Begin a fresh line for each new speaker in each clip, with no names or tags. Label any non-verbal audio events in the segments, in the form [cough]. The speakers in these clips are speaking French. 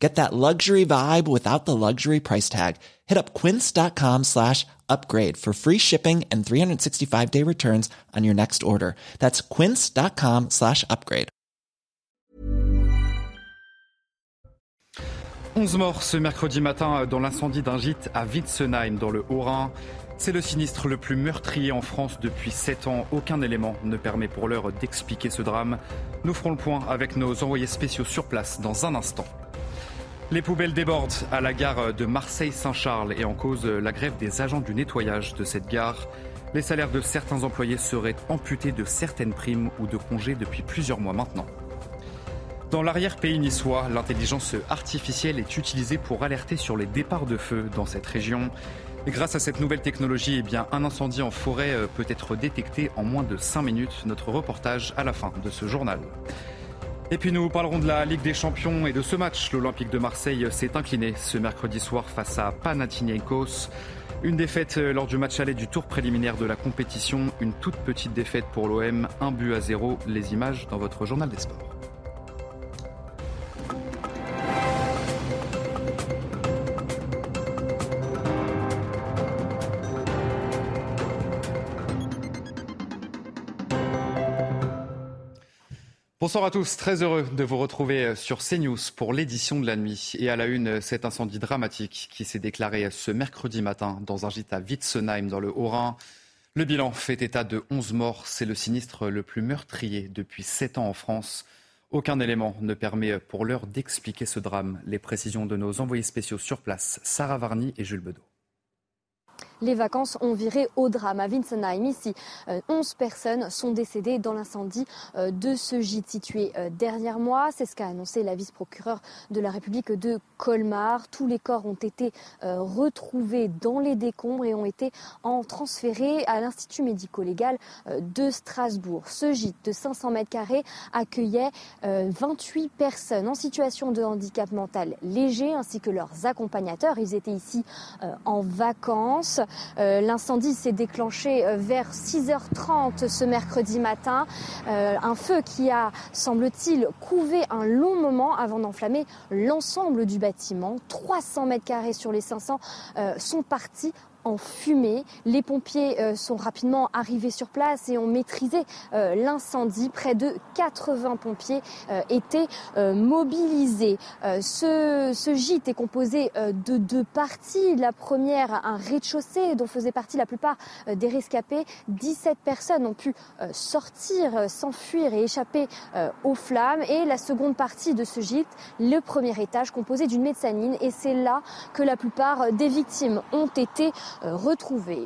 Get that luxury vibe without the luxury price tag. Hit up quince.com slash upgrade for free shipping and 365 day returns on your next order. That's quince.com slash upgrade.
11 morts ce mercredi matin dans l'incendie d'un gîte à Witzenheim dans le Haut-Rhin. C'est le sinistre le plus meurtrier en France depuis 7 ans. Aucun élément ne permet pour l'heure d'expliquer ce drame. Nous ferons le point avec nos envoyés spéciaux sur place dans un instant. Les poubelles débordent à la gare de Marseille-Saint-Charles et en cause la grève des agents du nettoyage de cette gare. Les salaires de certains employés seraient amputés de certaines primes ou de congés depuis plusieurs mois maintenant. Dans l'arrière-pays niçois, l'intelligence artificielle est utilisée pour alerter sur les départs de feu dans cette région. Et grâce à cette nouvelle technologie, eh bien, un incendie en forêt euh, peut être détecté en moins de 5 minutes. Notre reportage à la fin de ce journal. Et puis nous parlerons de la Ligue des Champions et de ce match. L'Olympique de Marseille s'est incliné ce mercredi soir face à Panathinaikos. Une défaite lors du match aller du tour préliminaire de la compétition. Une toute petite défaite pour l'OM. Un but à zéro. Les images dans votre journal des sports. Bonsoir à tous, très heureux de vous retrouver sur CNews pour l'édition de la nuit. Et à la une, cet incendie dramatique qui s'est déclaré ce mercredi matin dans un gîte à Witzenheim dans le Haut-Rhin. Le bilan fait état de 11 morts. C'est le sinistre le plus meurtrier depuis 7 ans en France. Aucun élément ne permet pour l'heure d'expliquer ce drame. Les précisions de nos envoyés spéciaux sur place, Sarah Varny et Jules Bedeau
les vacances ont viré au drame. À Winsenheim, ici, 11 euh, personnes sont décédées dans l'incendie euh, de ce gîte situé euh, derrière moi. C'est ce qu'a annoncé la vice-procureure de la République de Colmar. Tous les corps ont été retrouvés dans les décombres et ont été en transférés à l'Institut médico-légal de Strasbourg. Ce gîte de 500 mètres carrés accueillait 28 personnes en situation de handicap mental léger ainsi que leurs accompagnateurs. Ils étaient ici en vacances. Euh, l'incendie s'est déclenché euh, vers 6h30 ce mercredi matin. Euh, un feu qui a, semble-t-il, couvé un long moment avant d'enflammer l'ensemble du bâtiment. 300 mètres carrés sur les 500 sont partis en fumée. Les pompiers euh, sont rapidement arrivés sur place et ont maîtrisé euh, l'incendie. Près de 80 pompiers euh, étaient mobilisés. Ce, gîte est composé de deux parties. La première, un rez-de-chaussée dont faisaient partie la plupart des rescapés. 17 personnes ont pu sortir, s'enfuir et échapper aux flammes. Et la seconde partie de ce gîte, le premier étage composé d'une mezzanine. Et c'est là que la plupart des victimes ont été euh,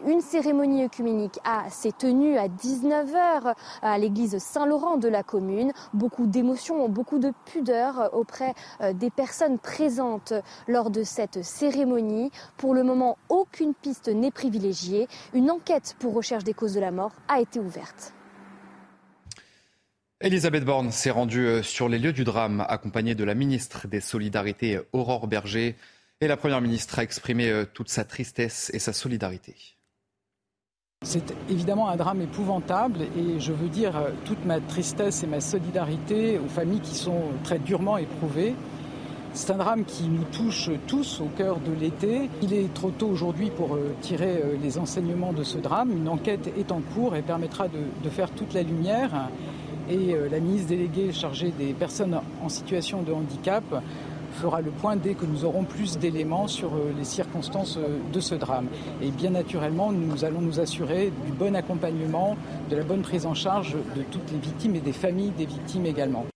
Une cérémonie œcuménique s'est tenue à 19h à l'église Saint-Laurent de la commune. Beaucoup d'émotions, beaucoup de pudeur auprès euh, des personnes présentes lors de cette cérémonie. Pour le moment, aucune piste n'est privilégiée. Une enquête pour recherche des causes de la mort a été ouverte.
Elisabeth Borne s'est rendue euh, sur les lieux du drame, accompagnée de la ministre des Solidarités, Aurore Berger. Et la Première ministre a exprimé euh, toute sa tristesse et sa solidarité.
C'est évidemment un drame épouvantable et je veux dire euh, toute ma tristesse et ma solidarité aux familles qui sont très durement éprouvées. C'est un drame qui nous touche tous au cœur de l'été. Il est trop tôt aujourd'hui pour euh, tirer les enseignements de ce drame. Une enquête est en cours et permettra de, de faire toute la lumière. Et la ministre déléguée chargée des personnes en situation de handicap fera le point dès que nous aurons plus d'éléments sur euh, les circonstances euh, de ce drame. Et bien naturellement, nous allons nous assurer du bon accompagnement, de la bonne prise en charge de toutes les victimes et des familles des victimes également.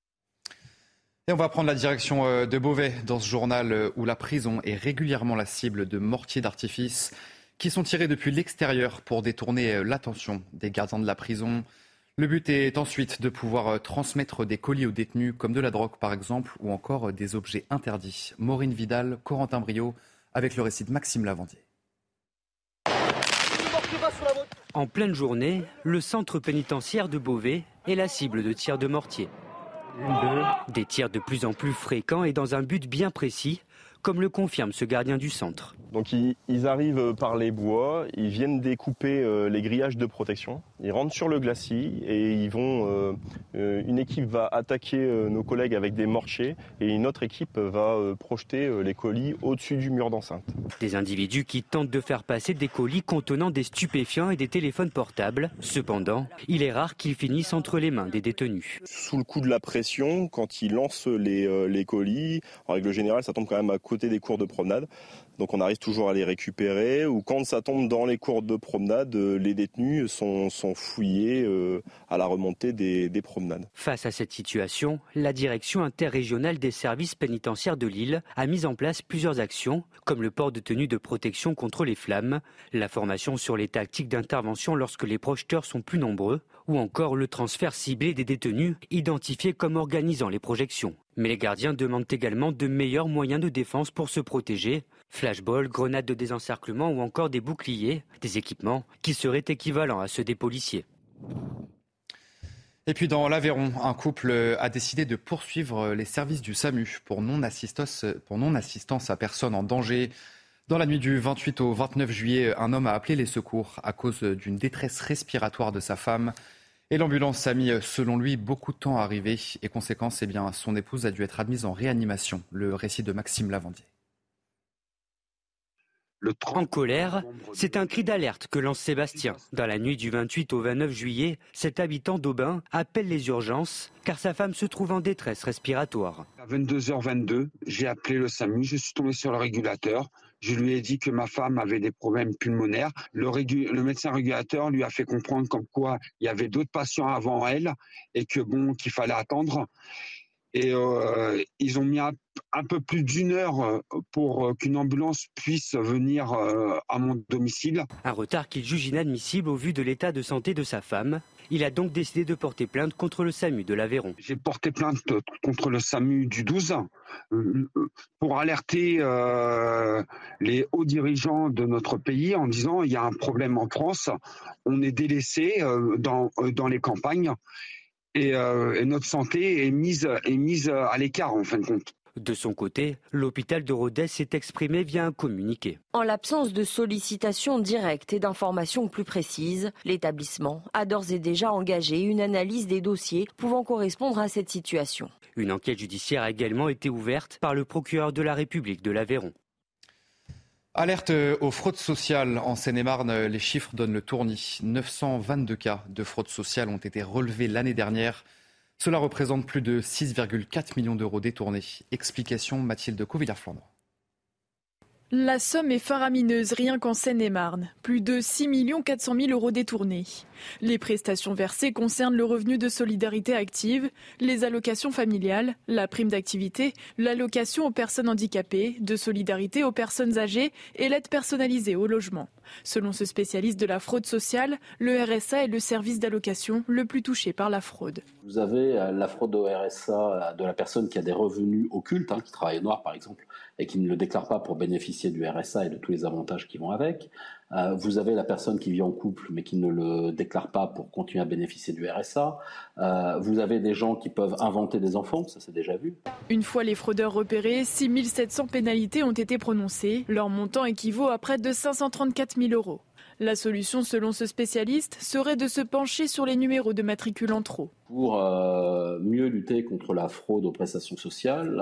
Et on va prendre la direction euh, de Beauvais dans ce journal où la prison est régulièrement la cible de mortiers d'artifice qui sont tirés depuis l'extérieur pour détourner l'attention des gardiens de la prison. Le but est ensuite de pouvoir euh, transmettre des colis aux détenus, comme de la drogue par exemple, ou encore euh, des objets interdits. Maureen Vidal, Corentin Brio, avec le récit de Maxime Lavandier.
En pleine journée, le centre pénitentiaire de Beauvais est la cible de tirs de mortier. Des tirs de plus en plus fréquents et dans un but bien précis, comme le confirme ce gardien du centre.
Donc ils, arrivent par les bois, ils viennent découper euh, les grillages de protection, ils rentrent sur le glacis et ils vont. Euh, euh, une équipe va attaquer nos collègues avec des mortiers et une autre équipe va projeter les colis au-dessus du mur d'enceinte.
Des individus qui tentent de faire passer des colis contenant des stupéfiants et des téléphones portables. Cependant, il est rare qu'ils finissent entre les mains des détenus.
Sous le coup de la pression, quand ils lancent les, les colis, en règle générale, ça tombe quand même à côté des cours de promenade. Donc on arrive toujours à les récupérer. Ou quand ça tombe dans les cours de promenade, euh, les détenus sont, fouillés euh, à la remontée des, des, promenades.
Face à cette situation, la direction interrégionale des services pénitentiaires de Lille a mis en place plusieurs actions, comme le port de tenue de protection contre les flammes, la formation sur les tactiques d'intervention lorsque les projecteurs sont plus nombreux, ou encore le transfert ciblé des détenus identifiés comme organisant les projections. Mais les gardiens demandent également de meilleurs moyens de défense pour se protéger, flashball, grenades de désencerclement ou encore des boucliers, des équipements qui seraient équivalents à ceux des policiers.
Et puis dans l'Aveyron, un couple a décidé de poursuivre les services du SAMU pour non-assistance, pour non-assistance à personne en danger. Dans la nuit du 28 au 29 juillet, un homme a appelé les secours à cause d'une détresse respiratoire de sa femme. Et l'ambulance a mis, selon lui, beaucoup de temps à arriver. Et conséquence, eh bien, son épouse a dû être admise en réanimation. Le récit de Maxime Lavandier.
Le en colère, c'est un cri d'alerte que lance Sébastien. Dans la nuit du 28 au 29 juillet, cet habitant d'Aubin appelle les urgences car sa femme se trouve en détresse respiratoire.
À 22h22, j'ai appelé le SAMU, je suis tombé sur le régulateur. Je lui ai dit que ma femme avait des problèmes pulmonaires. Le, médecin régulateur lui a fait comprendre comme quoi il y avait d'autres patients avant elle et que bon qu'il fallait attendre. Et euh, ils ont mis un, peu plus d'une heure euh, pour euh, qu'une ambulance puisse venir à mon domicile.
Un retard qu'il juge inadmissible au vu de l'état de santé de sa femme. Il a donc décidé de porter plainte contre le SAMU de l'Aveyron.
J'ai porté plainte contre le SAMU du 12 pour alerter les hauts dirigeants de notre pays en disant il y a un problème en France, on est délaissé dans, dans les campagnes euh, et, notre santé est mise, est mise à l'écart en fin de compte.
De son côté, l'hôpital de Rodez s'est exprimé via un communiqué.
En l'absence de sollicitations directes et d'informations plus précises, l'établissement a d'ores et déjà engagé une analyse des dossiers pouvant correspondre à cette situation.
Une enquête judiciaire a également été ouverte par le procureur de la République de l'Aveyron.
Alerte aux fraudes sociales. En Seine-et-Marne, les chiffres donnent le tournis. 922 cas de fraude sociale ont été relevés l'année dernière. Cela représente plus de 6,4 millions d'euros détournés. Explication Mathilde Covillard-Flandre.
La somme est faramineuse rien qu'en Seine-et-Marne. Plus de 6 400 000 euros détournés. Les prestations versées concernent le revenu de solidarité active, les allocations familiales, la prime d'activité, l'allocation aux personnes handicapées, de solidarité aux personnes âgées et l'aide personnalisée au logement. Selon ce spécialiste de la fraude sociale, le RSA est le service d'allocation le plus touché par la fraude.
Vous avez euh, la fraude au RSA de la personne qui a des revenus occultes, hein, qui travaille noir par exemple, et qui ne le déclare pas pour bénéficier du RSA et de tous les avantages qui vont avec. Euh, vous avez la personne qui vit en couple mais qui ne le déclare pas pour continuer à bénéficier du RSA. Euh, vous avez des gens qui peuvent inventer des enfants, ça c'est déjà vu.
Une fois les fraudeurs repérés, 6700 pénalités ont été prononcées. Leur montant équivaut à près de 534 000 euros. La solution, selon ce spécialiste, serait de se pencher sur les numéros de matricule en trop.
Pour euh, mieux lutter contre la fraude aux prestations sociales,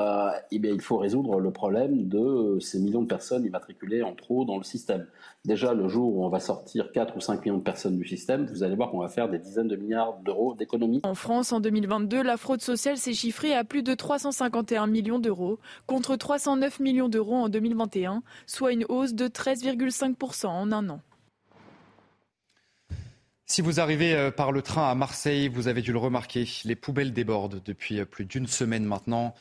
eh il faut résoudre le problème de ces millions de personnes immatriculées en trop dans le système. Déjà, le jour où on va sortir 4 ou 5 millions de personnes du système, vous allez voir qu'on va faire des dizaines de milliards d'euros d'économies.
En France, en 2022, la fraude sociale s'est chiffrée à plus de 351 millions d'euros, contre 309 millions d'euros en 2021, soit une hausse de 13,5% en un an.
Si vous arrivez euh, par le train à Marseille, vous avez dû le remarquer, les poubelles débordent depuis euh, plus d'une semaine maintenant.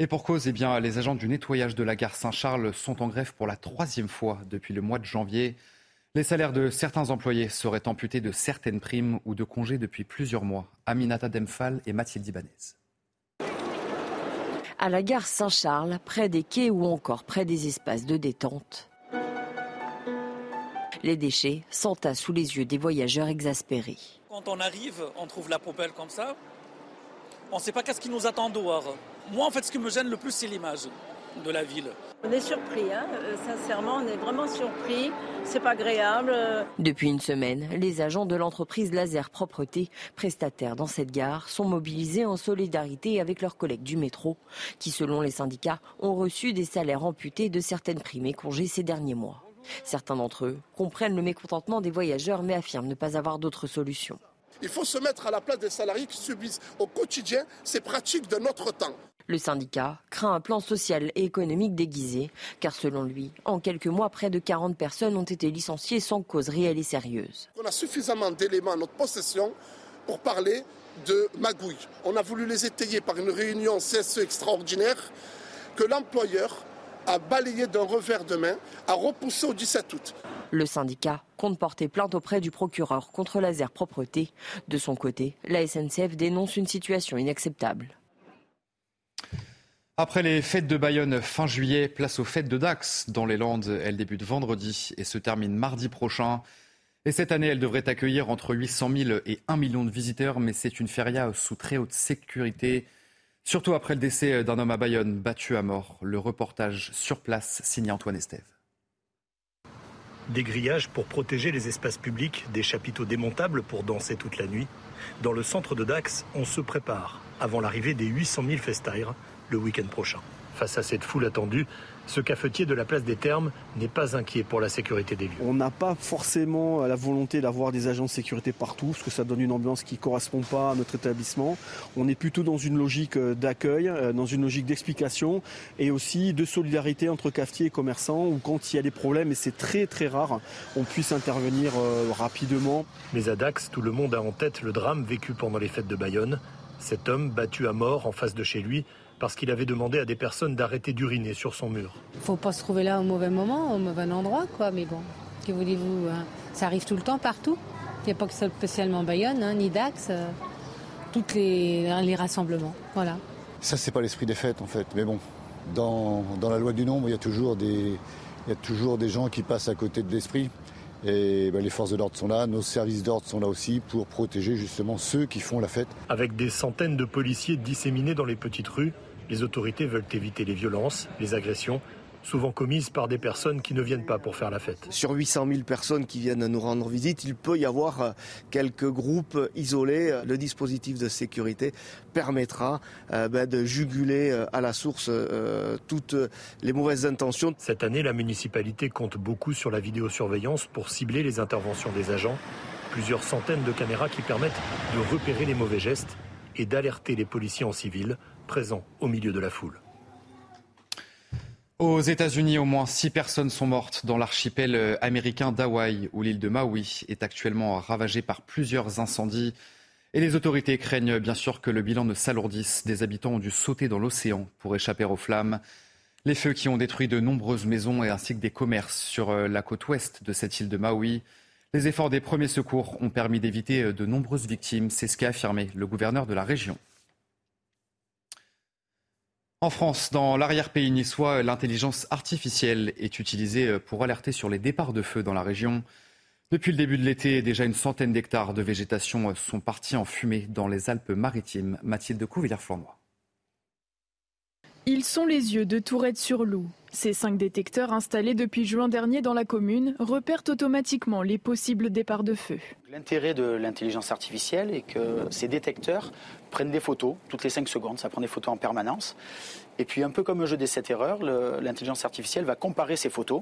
Et pour cause, eh les agents du nettoyage de la gare Saint-Charles sont en grève pour la troisième fois depuis le mois de janvier. Les salaires de certains employés seraient amputés de certaines primes ou de congés depuis plusieurs mois. Aminata Demphal et Mathilde Ibanez.
À la gare Saint-Charles, près des quais ou encore près des espaces de détente, les déchets s'entassent sous les yeux des voyageurs exaspérés.
Quand on arrive, on trouve la poubelle comme ça. On ne sait pas qu'est-ce qui nous attend dehors. Moi, en fait, ce qui me gêne le plus, c'est l'image de la ville.
On est surpris, hein. Euh, sincèrement, on est vraiment surpris. C'est pas agréable.
Depuis une semaine, les agents de l'entreprise Laser Propreté, prestataires dans cette gare, sont mobilisés en solidarité avec leurs collègues du métro, qui, selon les syndicats, ont reçu des salaires amputés de certaines primes et congés ces derniers mois. Certains d'entre eux comprennent le mécontentement des voyageurs mais affirment ne pas avoir d'autre solution.
Il faut se mettre à la place des salariés qui subissent au quotidien ces pratiques de notre temps.
Le syndicat craint un plan social et économique déguisé, car selon lui, en quelques mois, près de 40 personnes ont été licenciées sans cause réelle et sérieuse.
On a suffisamment d'éléments à notre possession pour parler de magouille. On a voulu les étayer par une réunion CSE extraordinaire que l'employeur a balayé d'un revers de main, a repoussé au 17 août.
Le syndicat compte porter plainte auprès du procureur contre Laser Propreté. De son côté, la SNCF dénonce une situation inacceptable.
Après les fêtes de Bayonne fin juillet, place aux fêtes de Dax dans les Landes. Elles débutent vendredi et se terminent mardi prochain. Et cette année, elle devrait accueillir entre 800 000 et 1 million de visiteurs, mais c'est une feria sous très haute sécurité. Surtout après le décès d'un homme à Bayonne battu à mort. Le reportage sur place signé Antoine Estève.
Des grillages pour protéger les espaces publics, des chapiteaux démontables pour danser toute la nuit. Dans le centre de Dax, on se prépare avant l'arrivée des 800 000 festaires le week-end prochain. Face à cette foule attendue, ce cafetier de la place des Termes n'est pas inquiet pour la sécurité des lieux.
On n'a pas forcément la volonté d'avoir des agents de sécurité partout, parce que ça donne une ambiance qui ne correspond pas à notre établissement. On est plutôt dans une logique euh, d'accueil, euh, dans une logique d'explication et aussi de solidarité entre cafetiers et commerçants, où quand il y a des problèmes, et c'est très très rare, on puisse intervenir euh, rapidement.
Mais à Dax, tout le monde a en tête le drame vécu pendant les fêtes de Bayonne. Cet homme battu à mort en face de chez lui parce qu'il avait demandé à des personnes d'arrêter d'uriner sur son mur.
Faut pas se trouver là au mauvais moment, au mauvais endroit, quoi. Mais bon, que voulez-vous hein? Ça arrive tout le temps, partout. Il n'y a pas que spécialement Bayonne, hein, ni Dax, euh, tous les, les rassemblements. Voilà.
Ça, c'est pas l'esprit des fêtes, en fait. Mais bon, dans, dans la loi du nombre, il y a toujours des, il y a toujours des gens qui passent à côté de l'esprit. Et ben, les forces de l'ordre sont là, nos services d'ordre sont là aussi pour protéger justement ceux qui font la fête.
Avec des centaines de policiers disséminés dans les petites rues, les autorités veulent éviter les violences, les agressions souvent commises par des personnes qui ne viennent pas pour faire la fête.
Sur 800 000 personnes qui viennent nous rendre visite, il peut y avoir euh, quelques groupes isolés. Le dispositif de sécurité permettra euh, ben, de juguler euh, à la source toutes les mauvaises intentions.
Cette année, la municipalité compte beaucoup sur la vidéosurveillance pour cibler les interventions des agents. Plusieurs centaines de caméras qui permettent de repérer les mauvais gestes et d'alerter les policiers en civil présents au milieu de la foule.
Aux États-Unis, au moins six personnes sont mortes dans l'archipel américain d'Hawaï, où l'île de Maui est actuellement ravagée par plusieurs incendies. Et les autorités craignent bien sûr que le bilan ne s'alourdisse. Des habitants ont dû sauter dans l'océan pour échapper aux flammes. Les feux qui ont détruit de nombreuses maisons et ainsi que des commerces sur euh, la côte ouest de cette île de Maui. Les efforts des premiers secours ont permis d'éviter euh, de nombreuses victimes. C'est ce qu'a affirmé le gouverneur de la région. En France, dans l'arrière-pays niçois, l'intelligence artificielle est utilisée pour alerter sur les départs de feu dans la région. Depuis le début de l'été, déjà une centaine d'hectares de végétation sont partis en fumée dans les Alpes-Maritimes. Mathilde Couvillère-Flournoy.
Ils sont les yeux de Tourette-sur-Loup. Ces cinq détecteurs installés depuis juin dernier dans la commune repèrent automatiquement les possibles départs de feu.
L'intérêt de l'intelligence artificielle est que ces détecteurs prennent des photos toutes les cinq secondes, ça prend des photos en permanence. Et puis un peu comme le jeu des 7 erreurs, l'intelligence artificielle va comparer ces photos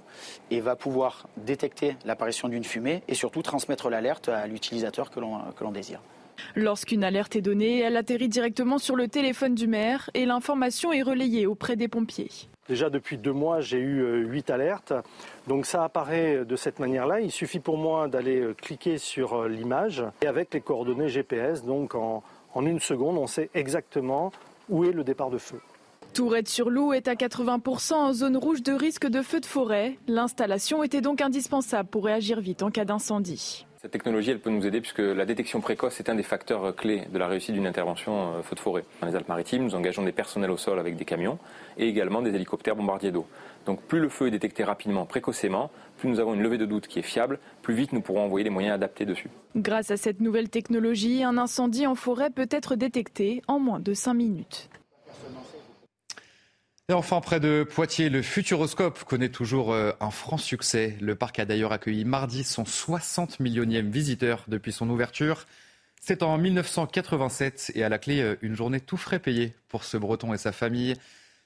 et va pouvoir détecter l'apparition d'une fumée et surtout transmettre l'alerte à l'utilisateur que l'on désire.
Lorsqu'une alerte est donnée, elle atterrit directement sur le téléphone du maire et l'information est relayée auprès des pompiers.
Déjà depuis deux mois, j'ai eu euh, huit alertes. Donc ça apparaît de cette manière-là. Il suffit pour moi d'aller euh, cliquer sur euh, l'image et avec les coordonnées GPS, donc en, en une seconde, on sait exactement où est le départ de feu.
Tourette-sur-Loup est à 80% en zone rouge de risque de feu de forêt. L'installation était donc indispensable pour réagir vite en cas d'incendie.
Cette technologie, peut nous aider puisque la détection précoce est un des facteurs clés de la réussite d'une intervention feu de forêt. Dans les Alpes-Maritimes, nous engageons des personnels au sol avec des camions et également des hélicoptères bombardiers d'eau. Donc plus le feu est détecté rapidement, précocement, plus nous avons une levée de doute qui est fiable, plus vite nous pourrons envoyer les moyens adaptés dessus.
Grâce à cette nouvelle technologie, un incendie en forêt peut être détecté en moins de 5 minutes.
Et enfin, près de Poitiers, le Futuroscope connaît toujours euh, un franc succès. Le parc a d'ailleurs accueilli mardi son 60 millionième visiteur depuis son ouverture. C'est en 1987 et à la clé, euh, une journée tout frais payée pour ce breton et sa famille.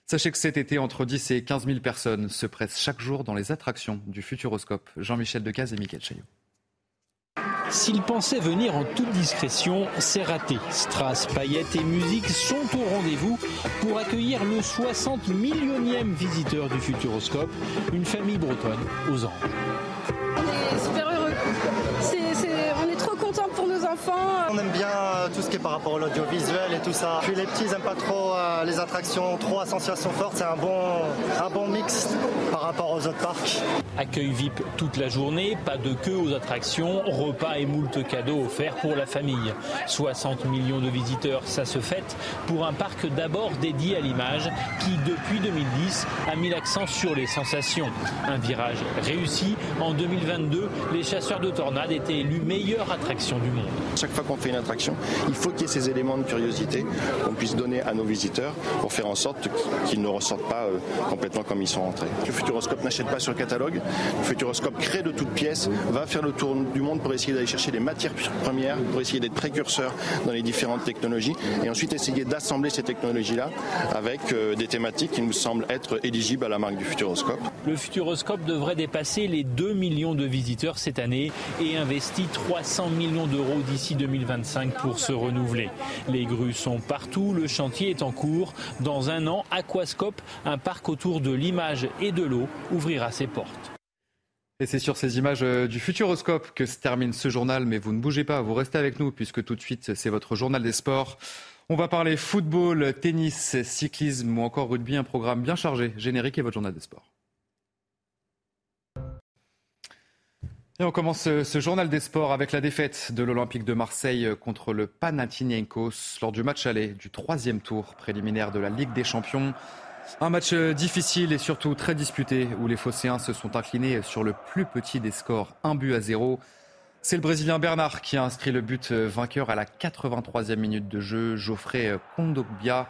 Sachez que cet été, entre 10 et 15 000 personnes se pressent chaque jour dans les attractions du Futuroscope. Jean-Michel Decaze et Mickaël Chaillot.
S'il pensait venir en toute discrétion, c'est raté. Strass, paillettes et musique sont au rendez-vous pour accueillir le 60 millionième visiteur du Futuroscope, une famille bretonne aux anges.
On est super heureux. on est trop contents pour nos enfants.
On aime bien euh, tout ce qui est par rapport à l'audiovisuel et tout ça. Puis les petits n'aiment pas trop euh, les attractions, trop à sensation forte. C'est un bon, un bon mix par rapport aux autres parcs.
Accueil VIP toute la journée, pas de queue aux attractions, repas et moult cadeaux offerts pour la famille. 60 millions de visiteurs, ça se fête pour un parc d'abord dédié à l'image qui, depuis 2010, a mis l'accent sur les sensations. Un virage réussi. En 2022, les chasseurs de tornades étaient élus meilleure attraction du monde.
Chaque fois qu'on fait une attraction, il faut qu'il y ait ces éléments de curiosité qu'on puisse donner à nos visiteurs pour faire en sorte qu'ils ne ressortent pas euh, complètement comme ils sont rentrés. Le Futuroscope n'achète pas sur le catalogue. Le Futuroscope crée de toutes pièces, va faire le tour du monde pour essayer d'aller chercher les matières premières, pour essayer d'être précurseur dans les différentes technologies et ensuite essayer d'assembler ces technologies-là avec euh, des thématiques qui nous semblent être éligibles à la marque du Futuroscope.
Le Futuroscope devrait dépasser les 2 millions de visiteurs cette année et investit 300 millions d'euros d'ici 2025 pour se renouveler. Les grues sont partout, le chantier est en cours. Dans un an, Aquascope, un parc autour de l'image et de l'eau, ouvrira ses portes.
Et c'est sur ces images euh, du Futuroscope que se termine ce journal, mais vous ne bougez pas, vous restez avec nous puisque tout de suite c'est votre journal des sports. On va parler football, tennis, cyclisme ou encore rugby, un programme bien chargé. Générique et votre journal des sports. Et on commence ce journal des sports avec la défaite de l'Olympique de Marseille contre le Panathinaikos lors du match aller du troisième tour préliminaire de la Ligue des Champions. Un match difficile et surtout très disputé où les Phocéens se sont inclinés sur le plus petit des scores, un but à zéro. C'est le Brésilien Bernard qui a inscrit le but vainqueur à la 83e minute de jeu. Geoffrey Kondogbia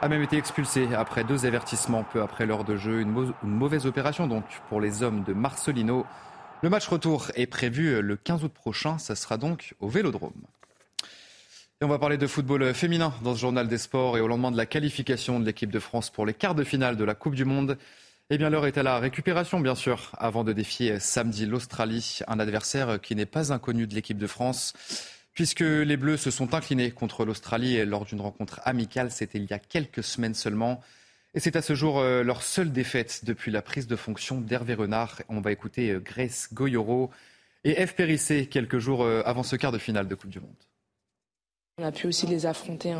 a même été expulsé après deux avertissements peu après l'heure de jeu. Une, mauvaise opération donc pour les hommes de Marcelino. Le match retour est prévu le 15 août prochain. Ça sera donc au Vélodrome. Et on va parler de football féminin dans ce journal des sports et au lendemain de la qualification de l'équipe de France pour les quarts de finale de la Coupe du Monde. Eh bien, l'heure est à la récupération, bien sûr, avant de défier samedi l'Australie, un adversaire qui n'est pas inconnu de l'équipe de France, puisque les Bleus se sont inclinés contre l'Australie lors d'une rencontre amicale. C'était il y a quelques semaines seulement. Et c'est à ce jour euh, leur seule défaite depuis la prise de fonction d'Hervé Renard. On va écouter euh, Grace Goyoro et F. Périssé quelques jours euh, avant ce quart de finale de Coupe du Monde.
On a pu aussi les affronter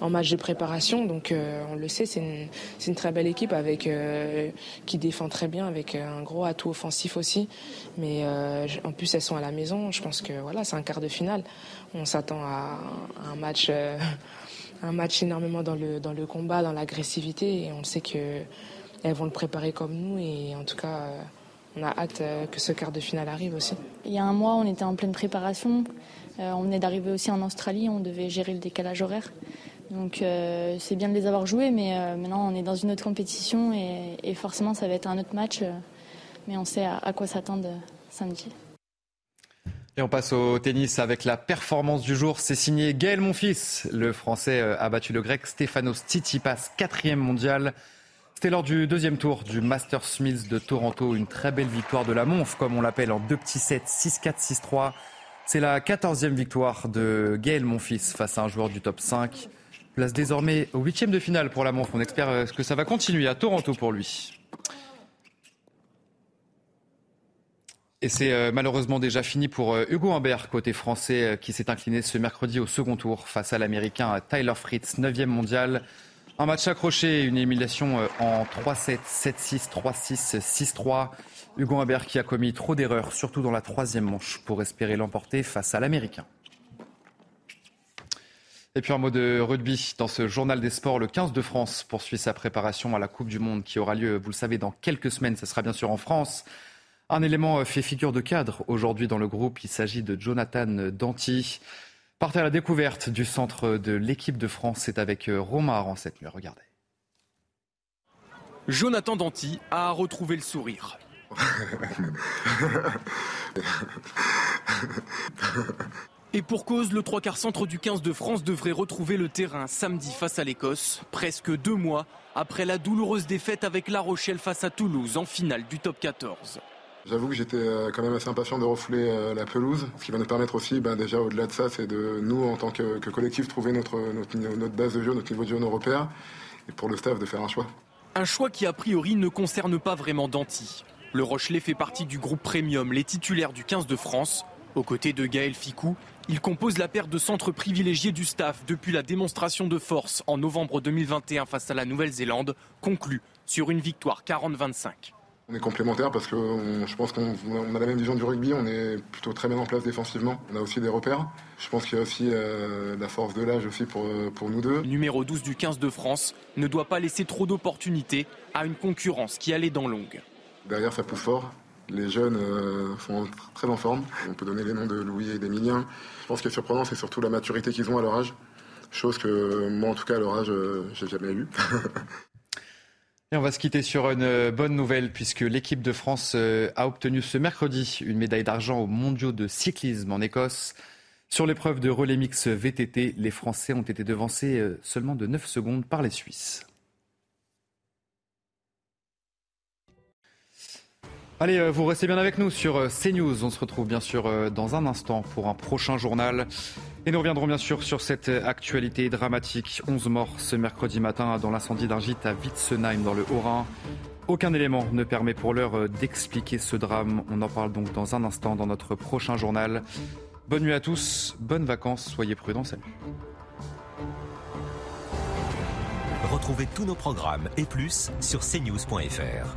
en, match de préparation, donc on le sait, c'est une, très belle équipe avec qui défend très bien, avec un gros atout offensif aussi. Mais en plus, elles sont à la maison. Je pense que voilà, c'est un quart de finale. On s'attend à, un match un match énormément dans le, dans le combat, dans l'agressivité. Et on sait qu'elles vont le préparer comme nous. Et en tout cas, euh, on a hâte euh, que ce quart de finale arrive aussi.
Il y a un mois, on était en pleine préparation. Euh, on venait d'arriver aussi en Australie. On devait gérer le décalage horaire. Donc c'est bien de les avoir joués, mais maintenant on est dans une autre compétition et, forcément ça va être un autre match. mais on sait à quoi s'attendre samedi.
Et on passe au tennis avec la performance du jour. C'est signé Gaël Monfils. Le Français euh, a battu le Grec Stefanos Tsitsipas, quatrième mondial. C'était lors du deuxième tour du Masters Mills de Toronto. Une très belle victoire de la Monf, comme on l'appelle, en deux petits sets, 6-4, 6-3. C'est la quatorzième victoire de Gaël Monfils face à un joueur du top 5. Place désormais au huitième de finale pour la Monf. On espère euh, que ça va continuer à Toronto pour lui. Et c'est euh, malheureusement déjà fini pour euh, Hugo Humbert, côté français, qui s'est incliné ce mercredi au second tour face à l'Américain Tyler Fritz, 9e mondial. Un match accroché, une élimination euh, en 3-7, 7-6, 3-6, 6-3. Hugo Humbert qui a commis trop d'erreurs, surtout dans la troisième manche, pour espérer l'emporter face à l'Américain. Et puis un mot de rugby. Dans ce journal des sports, le 15 de France poursuit sa préparation à la Coupe du Monde qui aura lieu, vous le savez, dans quelques semaines. Ce sera bien sûr en France. Un élément fait figure de cadre aujourd'hui dans le groupe. Il s'agit de Jonathan Danty. Partez à la découverte du centre de l'équipe de France. C'est avec euh, Romain en cette nuit. Regardez.
Jonathan Danty a retrouvé le sourire. [laughs] Et pour cause, le trois quarts centre du 15 de France devrait retrouver le terrain samedi face à l'Écosse, presque deux mois après la douloureuse défaite avec La Rochelle face à Toulouse en finale du top 14.
J'avoue que j'étais euh, quand même assez impatient de refouler euh, la pelouse. Ce qui va nous permettre aussi, ben, déjà au-delà de ça, c'est de nous, en tant que, collectif, trouver notre, base de jeu, notre niveau de jeu, repères. Et pour le staff, de faire un choix.
Un choix qui, a priori, ne concerne pas vraiment Danty. Le Rochelet fait partie du groupe Premium, les titulaires du 15 de France. Aux côtés de Gaël Ficou, il compose la paire de centres privilégiés du staff depuis la démonstration de force en novembre 2021 face à la Nouvelle-Zélande, conclue sur une victoire 40-25.
On est complémentaires parce que je pense qu'on a la même vision du rugby, on est plutôt très bien en place défensivement, on a aussi des repères. Je pense qu'il y a aussi euh, la force de l'âge aussi pour, euh, pour nous deux.
Numéro 12 du 15 de France ne doit pas laisser trop d'opportunités à une concurrence qui allait dans longue.
Derrière ça pousse fort, les jeunes euh, sont très en forme. On peut donner les noms de Louis et d'Emilien. Je pense que surprenant, c'est surtout la maturité qu'ils ont à leur âge. Chose que moi, en tout cas, à leur âge, j'ai jamais eu. [laughs]
Et on va se quitter sur une euh, bonne nouvelle puisque l'équipe de France euh, a obtenu ce mercredi une médaille d'argent aux mondiaux de cyclisme en Écosse. Sur l'épreuve de relais mix VTT, les Français ont été devancés euh, seulement de 9 secondes par les Suisses. Allez, vous restez bien avec nous sur CNews. On se retrouve bien sûr dans un instant pour un prochain journal. Et nous reviendrons bien sûr sur cette actualité dramatique. 11 morts ce mercredi matin dans l'incendie d'un gîte à Witzenheim dans le Haut-Rhin. Aucun élément ne permet pour l'heure d'expliquer ce drame. On en parle donc dans un instant dans notre prochain journal. Bonne nuit à tous, bonnes vacances, soyez prudents, salut.
Retrouvez tous nos programmes et plus sur cnews.fr.